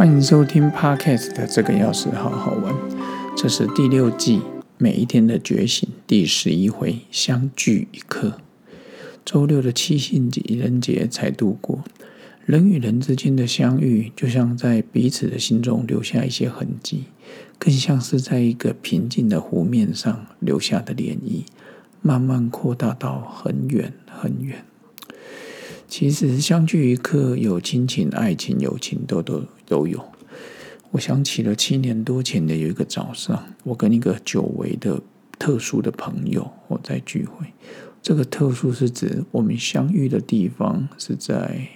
欢迎收听 Podcast 的这个钥匙好好玩，这是第六季每一天的觉醒第十一回相聚一刻。周六的七夕节人节才度过，人与人之间的相遇，就像在彼此的心中留下一些痕迹，更像是在一个平静的湖面上留下的涟漪，慢慢扩大到很远很远。其实相聚一刻，有亲情、爱情、友情，都都都有。我想起了七年多前的有一个早上，我跟一个久违的特殊的朋友我在聚会。这个特殊是指我们相遇的地方是在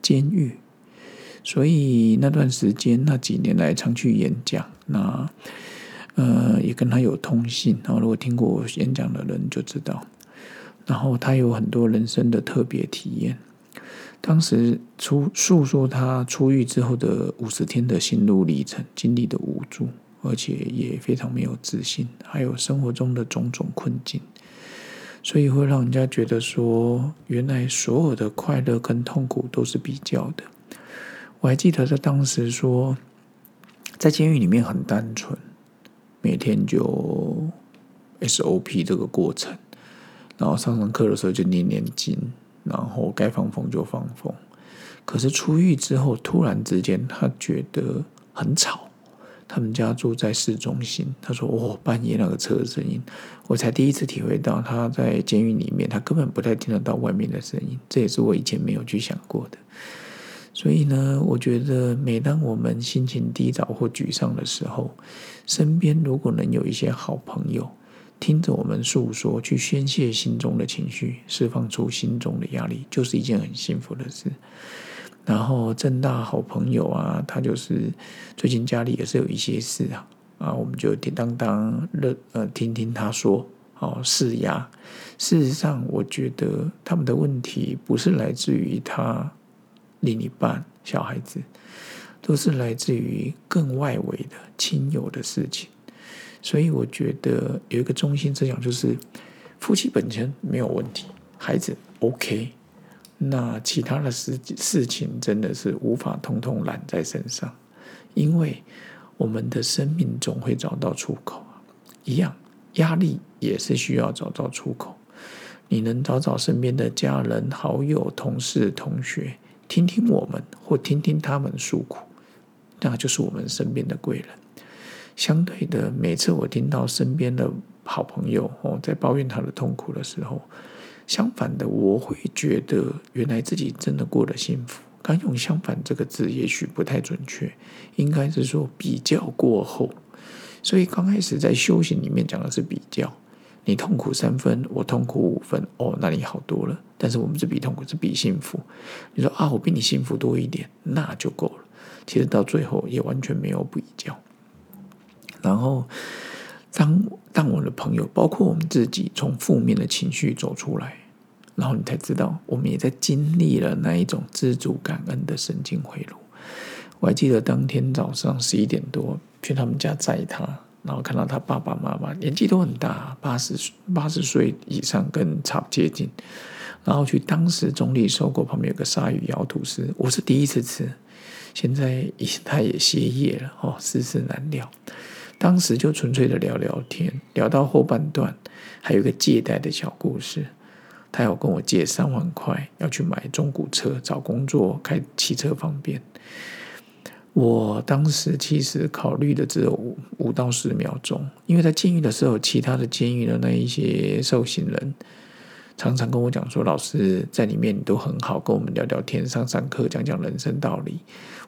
监狱，所以那段时间那几年来常去演讲，那呃也跟他有通信。然后如果听过我演讲的人就知道。然后他有很多人生的特别体验。当时出诉说他出狱之后的五十天的心路历程，经历的无助，而且也非常没有自信，还有生活中的种种困境，所以会让人家觉得说，原来所有的快乐跟痛苦都是比较的。我还记得他当时说，在监狱里面很单纯，每天就 SOP 这个过程。然后上上课的时候就念念经，然后该放风就放风。可是出狱之后，突然之间他觉得很吵。他们家住在市中心，他说：“哦，半夜那个车的声音，我才第一次体会到他在监狱里面，他根本不太听得到外面的声音。这也是我以前没有去想过的。所以呢，我觉得每当我们心情低潮或沮丧的时候，身边如果能有一些好朋友。”听着我们诉说，去宣泄心中的情绪，释放出心中的压力，就是一件很幸福的事。然后正大好朋友啊，他就是最近家里也是有一些事啊，啊，我们就叮当当乐呃听听他说，哦，释压。事实上，我觉得他们的问题不是来自于他另一半小孩子，都是来自于更外围的亲友的事情。所以我觉得有一个中心思想，就是夫妻本身没有问题，孩子 OK，那其他的事事情真的是无法通通揽在身上，因为我们的生命总会找到出口，一样压力也是需要找到出口。你能找找身边的家人、好友、同事、同学，听听我们或听听他们诉苦，那就是我们身边的贵人。相对的，每次我听到身边的好朋友哦在抱怨他的痛苦的时候，相反的，我会觉得原来自己真的过得幸福。刚用“相反”这个字也许不太准确，应该是说比较过后。所以刚开始在修行里面讲的是比较，你痛苦三分，我痛苦五分，哦，那你好多了。但是我们是比痛苦，是比幸福。你说啊，我比你幸福多一点，那就够了。其实到最后也完全没有比较。然后，当当我的朋友，包括我们自己，从负面的情绪走出来，然后你才知道，我们也在经历了那一种知足感恩的神经回路。我还记得当天早上十一点多去他们家载他，然后看到他爸爸妈妈年纪都很大，八十八十岁以上，跟差不接近。然后去当时总理收购旁边有个鲨鱼咬吐司，我是第一次吃，现在他也歇业了哦，世事难料。当时就纯粹的聊聊天，聊到后半段，还有一个借贷的小故事。他要跟我借三万块，要去买中古车，找工作开汽车方便。我当时其实考虑的只有五五到十秒钟，因为在监狱的时候，其他的监狱的那一些受刑人常常跟我讲说：“老师在里面你都很好，跟我们聊聊天，上上课，讲讲人生道理。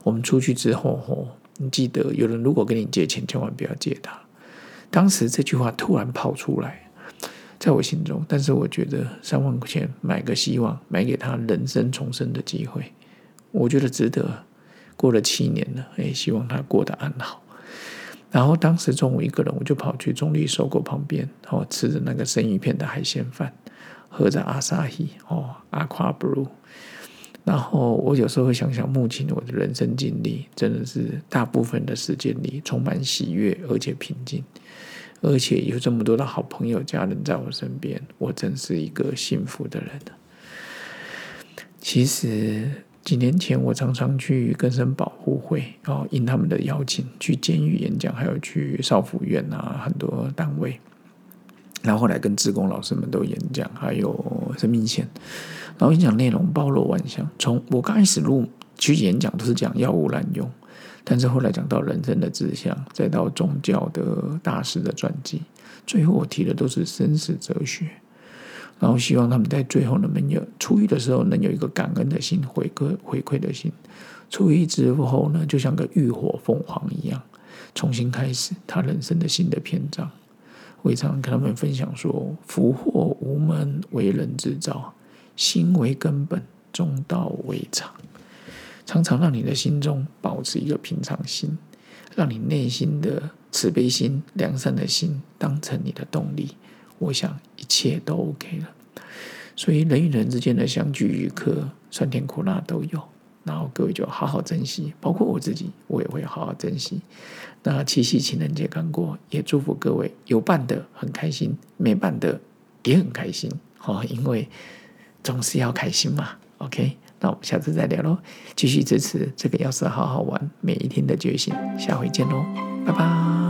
我们出去之后，吼。”你记得，有人如果跟你借钱，千万不要借他。当时这句话突然跑出来，在我心中。但是我觉得三万块钱买个希望，买给他人生重生的机会，我觉得值得。过了七年了，哎，希望他过得安好。然后当时中午一个人，我就跑去中立收购旁边，哦，吃着那个生鱼片的海鲜饭，喝着阿萨希，哦，阿夸布鲁。然后我有时候会想想，目前我的人生经历真的是大部分的时间里充满喜悦，而且平静，而且有这么多的好朋友、家人在我身边，我真是一个幸福的人。其实几年前，我常常去根生保护会，然后应他们的邀请去监狱演讲，还有去少府院啊，很多单位。然后后来跟职工老师们都演讲，还有生命线。然后演讲内容包罗万象，从我刚开始录去演讲都是讲药物滥用，但是后来讲到人生的志向，再到宗教的大师的传记，最后我提的都是生死哲学。然后希望他们在最后能有出狱的时候，能有一个感恩的心，回馈回馈的心。出狱之后呢，就像个浴火凤凰一样，重新开始他人生的新的篇章。我常常跟他们分享说：福祸无门，为人之造；心为根本，中道为常。常常让你的心中保持一个平常心，让你内心的慈悲心、良善的心当成你的动力。我想一切都 OK 了，所以人与人之间的相聚与客，酸甜苦辣都有，然后各位就好好珍惜，包括我自己，我也会好好珍惜。那七夕情人节刚过，也祝福各位有伴的很开心，没伴的也很开心，哦，因为总是要开心嘛。OK，那我们下次再聊喽，继续支持这个要是好好玩每一天的觉醒，下回见喽，拜拜。